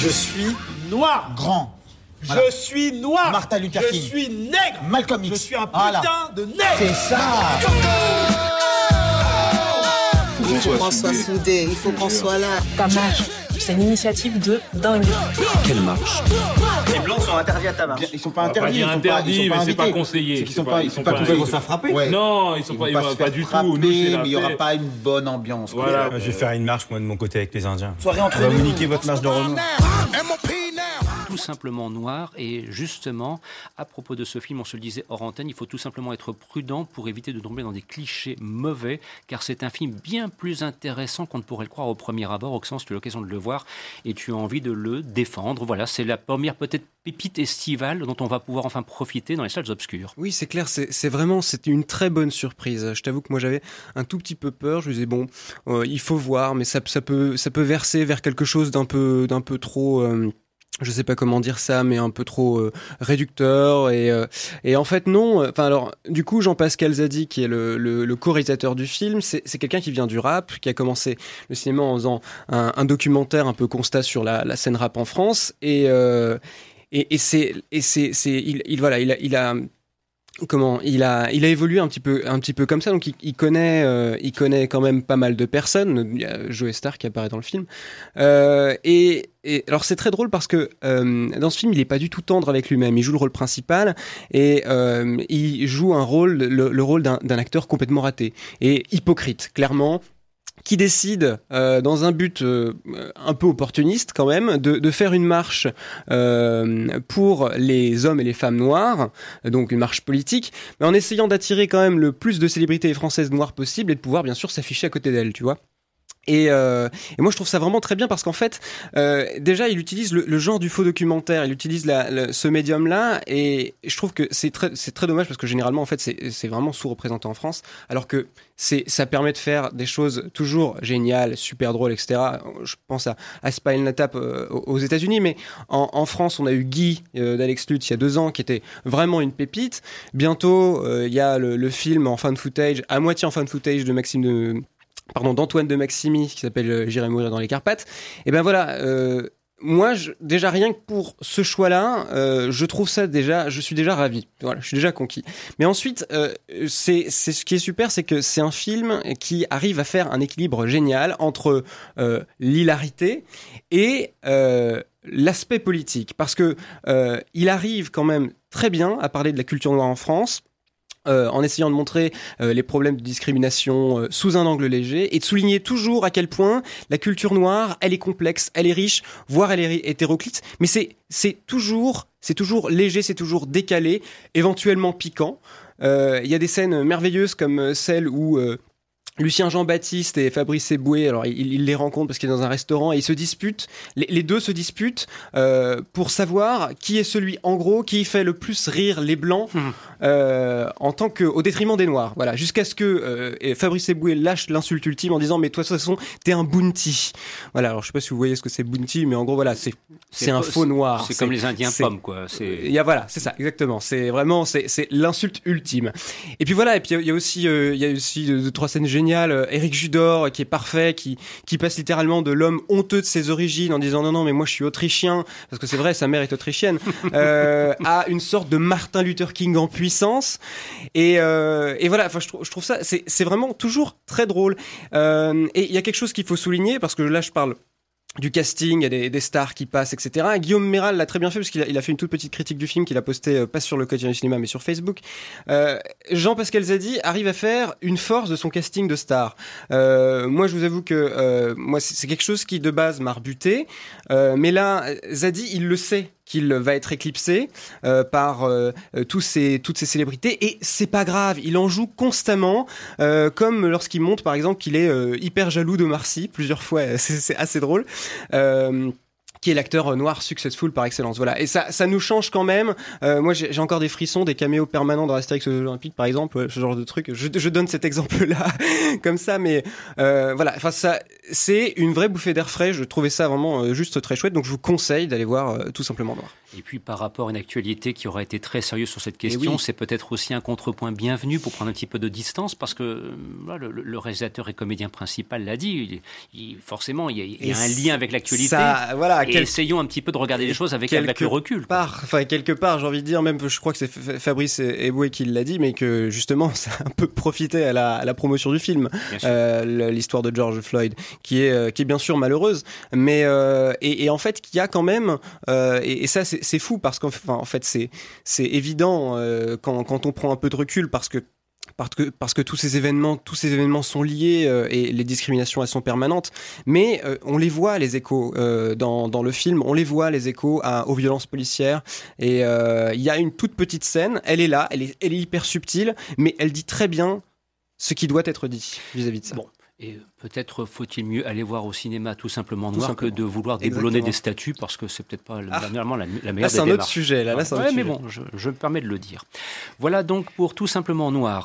Je suis noir. Grand. Je suis noir. Martin Luther Je King. suis nègre. Malcolm X. Je suis un Voilà. putain de nègre. C'est ça. Il faut qu'on soit soudés, il faut qu'on soit là. C'est une initiative de dingue. Quelle marche Les blancs sont interdits à ta marche. Bien, Ils sont pas interdits. ils sont pas- interdits, mais c'est pas conseillé. C'est qu'ils sont pas- ils sont pas ils vont se faire frapper. Ouais. Non, ils sont Ils pas, pas du tout. mais il y aura pas une bonne ambiance. quoi. Voilà. Je vais faire une marche, moi, de mon côté, avec les Indiens. Soirée entre On va nous. vous niquer votre marche de Renault. Tout simplement noir et justement, à propos de ce film, on se le disait hors antenne, il faut tout simplement être prudent pour éviter de tomber dans des clichés mauvais, car c'est un film bien plus intéressant qu'on ne pourrait le croire au premier abord. Oxens, tu as l'occasion de le voir et tu as envie de le défendre. Voilà, c'est la première peut-être pépite estivale dont on va pouvoir enfin profiter dans les salles obscures. Oui, c'est clair, c'est vraiment c'était une très bonne surprise. Je t'avoue que moi j'avais un tout petit peu peur. Je me disais bon, euh, il faut voir, mais ça, ça peut ça peut verser vers quelque chose d'un peu d'un peu trop. euh, je sais pas comment dire ça, mais un peu trop euh, réducteur et euh, et en fait non. euh, Enfin alors du coup Jean-Pascal Zadi qui est le, le, le co-réalisateur du film, c'est quelqu'un qui vient du rap, qui a commencé le cinéma en faisant un, un documentaire un peu constat sur la, la scène rap en France et euh, et, et c'est il, il voilà il a il a comment il a il a évolué un petit peu un petit peu comme ça. Donc il, il connaît euh, il connaît quand même pas mal de personnes. Il y a Joe Star qui apparaît dans le film. Euh, et, et alors c'est très drôle parce que euh, dans ce film il est pas du tout tendre avec lui-même. Il joue le rôle principal et euh, il joue un rôle le, le rôle d'un d'un acteur complètement raté et hypocrite clairement qui décide, euh, dans un but euh, un peu opportuniste quand même, de, de faire une marche euh, pour les hommes et les femmes noirs, donc une marche politique, mais en essayant d'attirer quand même le plus de célébrités françaises noires possible et de pouvoir bien sûr s'afficher à côté d'elles, tu vois. Et, euh, et moi je trouve ça vraiment très bien parce qu'en fait euh, déjà il utilise le, le genre du faux documentaire, il utilise la, le- ce médium là et je trouve que c'est très c'est très dommage parce que généralement en fait c'est vraiment sous-représenté en France alors que c'est ça permet de faire des choses toujours géniales, super drôles etc. Je pense à, à Spinal Natap euh, aux aux États-Unis mais en, en France on a eu Guy euh, d'Alex Lutz il y a deux ans qui était vraiment une pépite. Bientôt euh, il y a le, le film en fan footage à moitié en fan footage de Maxime de pardon, d'Antoine de Maximi qui s'appelle euh, J'irai mourir dans les Carpates. Et ben voilà, euh, moi, déjà rien que pour ce choix-là, euh, je trouve ça déjà, je suis déjà ravi. Voilà, je suis déjà conquis. Mais ensuite, c'est ce qui est super, c'est que c'est un film qui arrive à faire un équilibre génial entre l'hilarité et l'aspect politique, parce que il arrive quand même très bien à parler de la culture noire en France. Euh, en essayant de montrer euh, les problèmes de discrimination euh, sous un angle léger et de souligner toujours à quel point la culture noire, elle est complexe, elle est riche, voire elle est hétéroclite, mais c'est c'est toujours c'est toujours léger, c'est toujours décalé, éventuellement piquant. Il y a des scènes merveilleuses comme celle où Lucien Jean-Baptiste et Fabrice Eboué, alors il, les rencontre parce qu'il est dans un restaurant et ils se disputent. Les, deux se disputent pour savoir qui est celui, en gros, qui fait le plus rire les blancs euh, en tant que au détriment des noirs. Voilà, jusqu'à ce que euh, Fabrice Eboué lâche l'insulte ultime en disant mais toi de toute façon t'es un bounty. Voilà, alors je sais pas si vous voyez ce que c'est bounty, mais en gros voilà c'est c'est un faux noir. C'est comme les Indiens pommes, quoi. C'est il y a voilà, c'est ça, exactement. C'est vraiment, c'est c'est l'insulte ultime. Et puis voilà, et puis il y a aussi, euh, il y a aussi deux, deux, trois scènes géniales. Euh, Éric Judor, euh, qui est parfait, qui qui passe littéralement de l'homme honteux de ses origines en disant non non mais moi je suis autrichien parce que c'est vrai, sa mère est autrichienne, euh, à une sorte de Martin Luther King en puissance. Et euh, et voilà, enfin je trouve ça, c'est vraiment toujours très drôle. Euh, et il y a quelque chose qu'il faut souligner parce que là je parle du casting, il y a des, stars qui passent, etc. Guillaume Méral l'a très bien fait parce qu'il a, fait une toute petite critique du film qu'il a posté euh, pas sur le quotidien du cinéma mais sur Facebook. Jean-Pascal Zadi arrive à faire une force de son casting de stars. Euh, moi, je vous avoue que moi c'est quelque chose qui de base m'a rebuté, mais là Zadi il le sait qu'il va être éclipsé euh, par euh, tous ces, toutes ces célébrités et c'est pas grave, il en joue constamment euh, comme lorsqu'il montre par exemple qu'il est euh, hyper jaloux de Marcy plusieurs fois, c'est assez drôle. Euh, qui est l'acteur euh, noir successful par excellence. Voilà. Et ça, ça nous change quand même. Euh, moi, j'ai encore des frissons, des caméos permanents dans Astérix Olympiques, par exemple, ouais, ce genre de truc. Je, je donne cet exemple-là comme ça, mais euh, voilà. Enfin, ça, c'est une vraie bouffée d'air frais. Je trouvais ça vraiment euh, juste très chouette. Donc, je vous conseille d'aller voir euh, tout simplement Noir. Et puis par rapport à une actualité qui aurait été très sérieuse sur cette question, oui. c'est peut-être aussi un contrepoint bienvenu pour prendre un petit peu de distance, parce que euh, voilà, le, le réalisateur et comédien principal l'a dit, il- il- forcément il y a, il y a un lien avec l'actualité. Voilà, Et quel- essayons un petit peu de regarder les choses avec, avec le recul. part, enfin quelque part, j'ai envie de dire, même je crois que c'est Fabrice Eboué qui l'a dit, mais que justement ça a un peu profité à la, à la promotion du film, euh, l'histoire de George Floyd, qui est euh, qui est bien sûr malheureuse, mais euh, et, et en fait qu'il y a quand même, euh, et, et ça c'est fou parce qu'en en fait c'est c'est évident quand quand on prend un peu de recul parce que parce que, parce que tous ces événements, tous ces événements sont liés euh, et les discriminations elles sont permanentes. Mais euh, on les voit les échos euh, dans, dans le film, on les voit les échos à, aux violences policières. Et il y a une toute petite scène, elle est là, elle est, elle est hyper subtile, mais elle dit très bien ce qui doit être dit vis-à-vis de ça. Bon. Et peut-être faut-il mieux aller voir au cinéma tout simplement noir simplement. que de vouloir déboulonner des statues parce que c'est peut-être pas Ah. dernièrement la, la meilleure Là c'est des un autre sujet. Là, là c'est un Ouais, autre mais sujet. bon, je, je me permets de le dire. Voilà donc pour tout simplement noir.